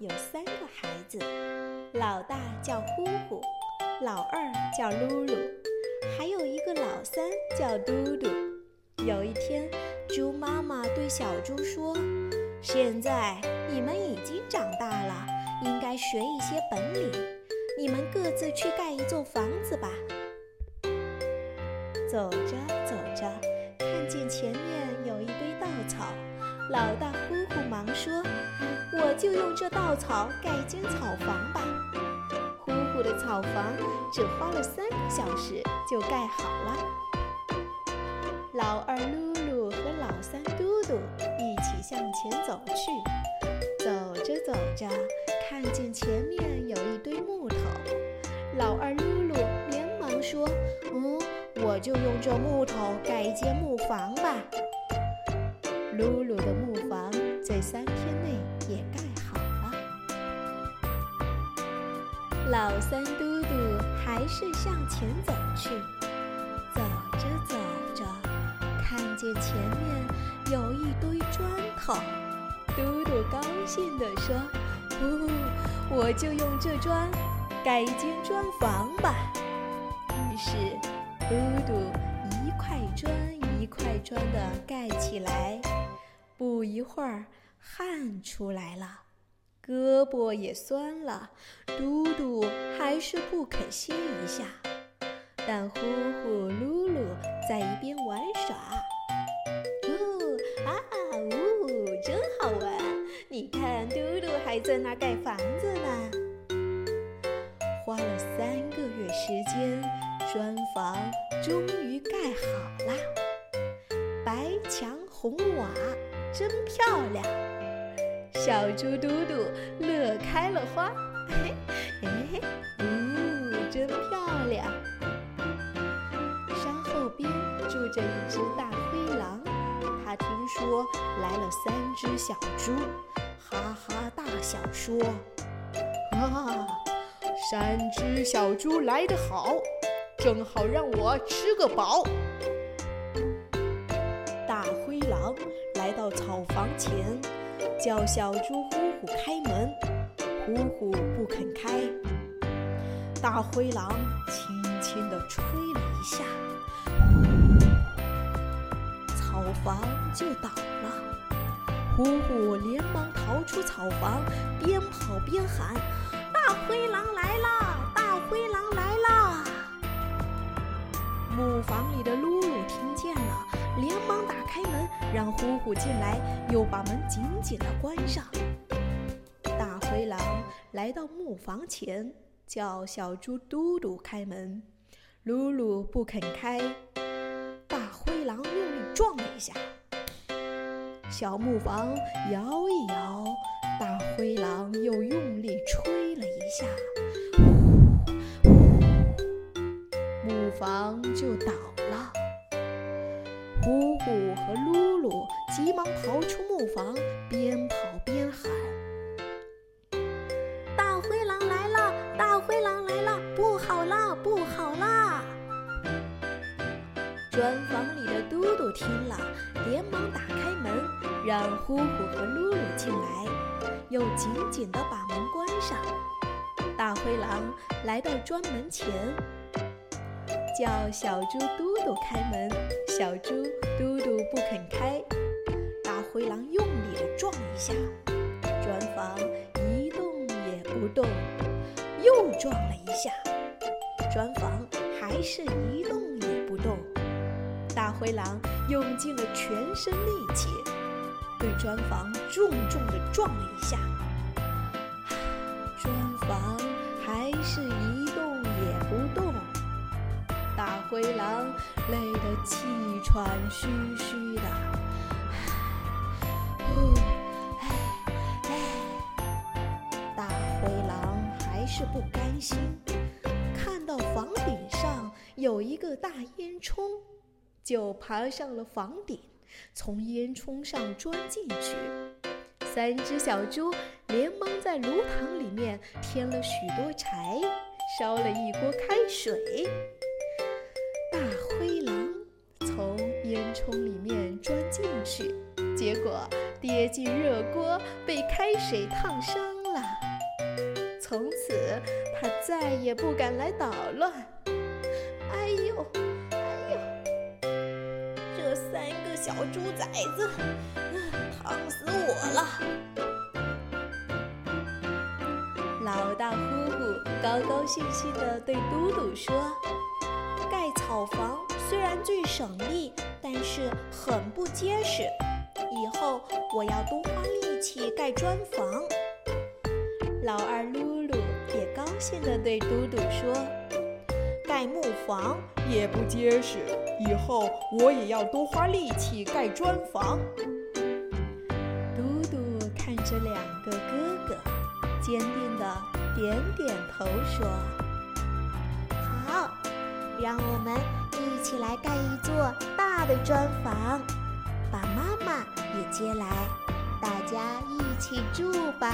有三个孩子，老大叫呼呼，老二叫噜噜，还有一个老三叫嘟嘟。有一天，猪妈妈对小猪说：“现在你们已经长大了，应该学一些本领。你们各自去盖一座房子吧。”走着走着，看见前面有一堆稻草，老大呼呼忙说：“我就用这稻草盖间草房吧。”呼呼的草房只花了三个小时就盖好了。老二噜噜和老三嘟嘟一起向前走去，走着走着，看见前面有一堆木头，老二噜噜连忙说：“嗯，我就用这木头盖一间木房吧。”噜噜的木老三嘟嘟还是向前走去，走着走着，看见前面有一堆砖头，嘟嘟高兴地说：“哦，我就用这砖盖一间砖房吧。”于是，嘟嘟一块砖一块砖地盖起来，不一会儿，汗出来了。胳膊也酸了，嘟嘟还是不肯歇一下。但呼呼、噜噜在一边玩耍，呜啊呜，真好玩！你看，嘟嘟还在那盖房子呢。花了三个月时间，砖房终于盖好了，白墙红瓦，真漂亮。小猪嘟嘟乐开了花，嘿嘿，呜，真漂亮！山后边住着一只大灰狼，它听说来了三只小猪，哈哈大笑说：“啊，三只小猪来得好，正好让我吃个饱。”大灰狼来到草房前。叫小猪呼呼开门，呼呼不肯开。大灰狼轻轻地吹了一下，草房就倒了。呼呼连忙逃出草房，边跑边喊：“大灰狼来啦！大灰狼来啦！”木房里的噜噜听见了。连忙打开门，让呼呼进来，又把门紧紧地关上。大灰狼来到木房前，叫小猪嘟嘟开门，噜噜不肯开。大灰狼用力撞了一下，小木房摇一摇，大灰狼又用力吹了一下，木房就倒了。呼呼和噜噜急忙逃出木房，边跑边喊：“大灰狼来了！大灰狼来了！不好啦！不好啦！”砖房里的嘟嘟听了，连忙打开门，让呼呼和噜噜进来，又紧紧地把门关上。大灰狼来到砖门前。叫小猪嘟嘟开门，小猪嘟嘟不肯开。大灰狼用力地撞一下，砖房一动也不动。又撞了一下，砖房还是一动也不动。大灰狼用尽了全身力气，对砖房重重地撞了一下，砖房还是一动也不动。灰狼累得气喘吁吁的，呼，唉，大灰狼还是不甘心，看到房顶上有一个大烟囱，就爬上了房顶，从烟囱上钻进去。三只小猪连忙在炉膛里面添了许多柴，烧了一锅开水。大灰狼从烟囱里面钻进去，结果跌进热锅，被开水烫伤了。从此他再也不敢来捣乱。哎呦，哎呦，这三个小猪崽子，烫死我了！老大呼呼高高兴兴地对嘟嘟说：“盖草房虽然最省力，但是很不结实。以后我要多花力气盖砖房。”老二噜噜也高兴地对嘟嘟说：“盖木房也不结实，以后我也要多花力气盖砖房。”嘟嘟看着两个哥哥，坚定地点点头说：“，让我们一起来盖一座大的砖房，把妈妈也接来，大家一起住吧。”